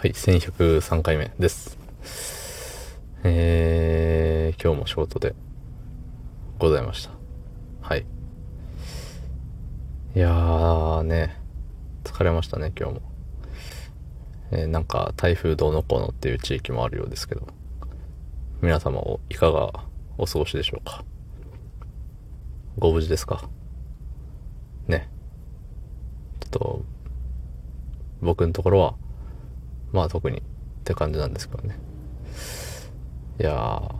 はい、1103回目です。えー、今日も仕事でございました。はい。いやーね、疲れましたね、今日も。えー、なんか台風どうのこうのっていう地域もあるようですけど、皆様をいかがお過ごしでしょうか。ご無事ですか？ね。ちょっと、僕のところは、まあ特にって感じなんですけどね。いやー、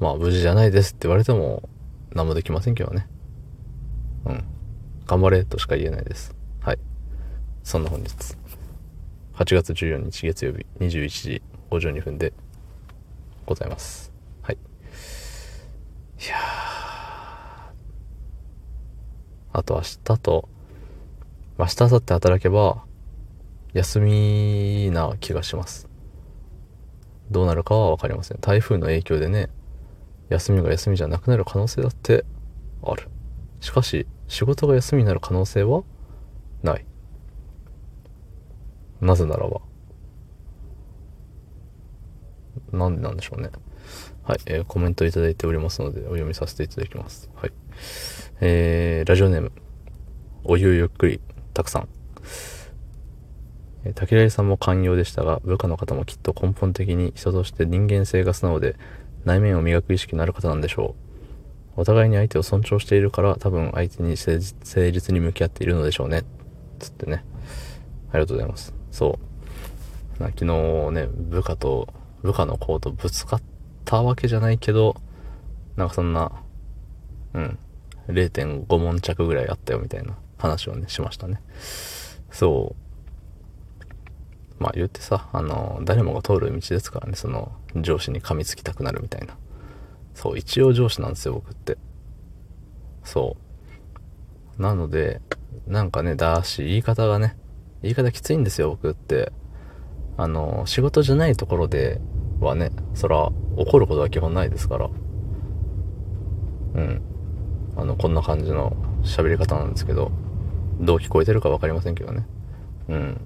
まあ無事じゃないですって言われても何もできませんけどね。うん。頑張れとしか言えないです。はい。そんな本日。8月14日月曜日21時52分でございます。はい。いやあと明日と、明日、明後日働けば、休みな気がします。どうなるかは分かりません。台風の影響でね、休みが休みじゃなくなる可能性だってある。しかし、仕事が休みになる可能性はない。なぜならば。なんでなんでしょうね。はい、えー、コメントいただいておりますので、お読みさせていただきます。はい。えー、ラジオネーム、お湯ゆっくり、たくさん。竹平さんも寛容でしたが、部下の方もきっと根本的に人として人間性が素直で、内面を磨く意識のある方なんでしょう。お互いに相手を尊重しているから、多分相手に誠実に向き合っているのでしょうね。つってね。ありがとうございます。そう。昨日ね、部下と、部下の子とぶつかったわけじゃないけど、なんかそんな、うん、0.5問着ぐらいあったよみたいな話をね、しましたね。そう。まあ言ってさ、あの、誰もが通る道ですからね、その、上司に噛みつきたくなるみたいな。そう、一応上司なんですよ、僕って。そう。なので、なんかね、だし、言い方がね、言い方きついんですよ、僕って。あの、仕事じゃないところではね、そら、怒ることは基本ないですから。うん。あの、こんな感じの喋り方なんですけど、どう聞こえてるか分かりませんけどね。うん。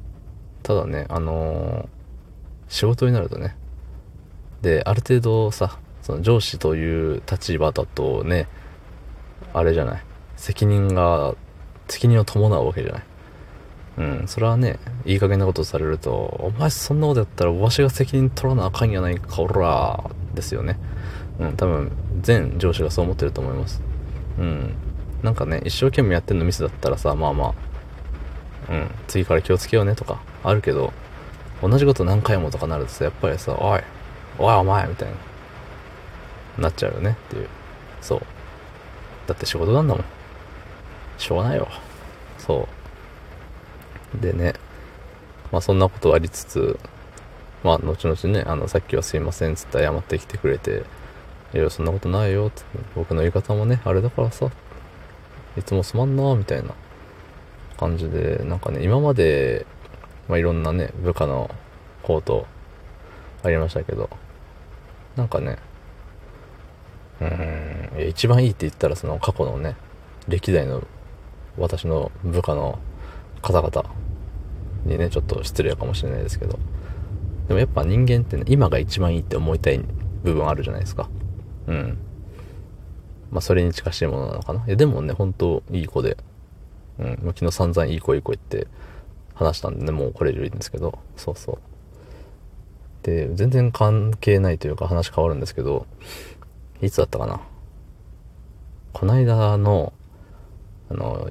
ただね、あのー、仕事になるとね、で、ある程度さ、その上司という立場だとね、あれじゃない、責任が、責任を伴うわけじゃない？うん、それはね、いい加減なことされると、お前そんなことやったらわしが責任取らなあかんやないか、おらですよね。うん、多分、全上司がそう思ってると思います。うん。なんかね、一生懸命やってんのミスだったらさ、まあまあ、うん、次から気をつけようねとか、あるけど、同じこと何回もとかなるとさ、やっぱりさ、おい、おいお前みたいな、なっちゃうよねっていう。そう。だって仕事なんだもん。しょうがないよ。そう。でね、まあそんなことありつつ、まあ後々ね、あの、さっきはすいませんっつって謝ってきてくれて、いや、そんなことないよって、僕の言い方もね、あれだからさ、いつもすまんなみたいな感じで、なんかね、今までまあ、いろんなね、部下のコートありましたけど、なんかね、うん、一番いいって言ったらその過去のね、歴代の私の部下の方々にね、ちょっと失礼かもしれないですけど、でもやっぱ人間ってね、今が一番いいって思いたい部分あるじゃないですか。うん。まあ、それに近しいものなのかな。いや、でもね、本当いい子で、うん、昨日散々いい子いい子言って、話したんでね、もうこれ以上いいんですけど、そうそう。で、全然関係ないというか話変わるんですけど、いつだったかな。こないだの、あの、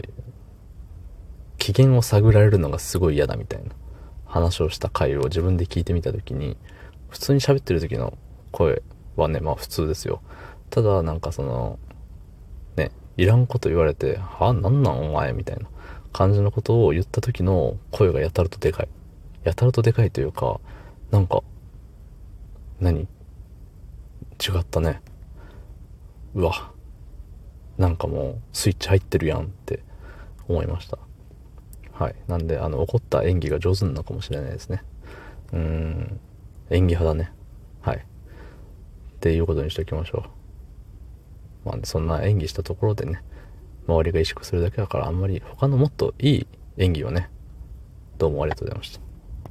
機嫌を探られるのがすごい嫌だみたいな話をした回を自分で聞いてみたときに、普通に喋ってる時の声はね、まあ普通ですよ。ただなんかその、いらんこと言われて、はあなんなんお前？みたいな。感じのことを言った時の声がやたらとでかい。やたらとでかいというか、なんか、何？違ったね。うわ。なんかもうスイッチ入ってるやんって思いました。はい。なんで、あの、怒った演技が上手なのかもしれないですね。うーん。演技派だね。はい。っていうことにしておきましょう。まあ、そんな演技したところでね、周りが萎縮するだけだからあんまり他のもっといい演技をね、どうもありがとうございました。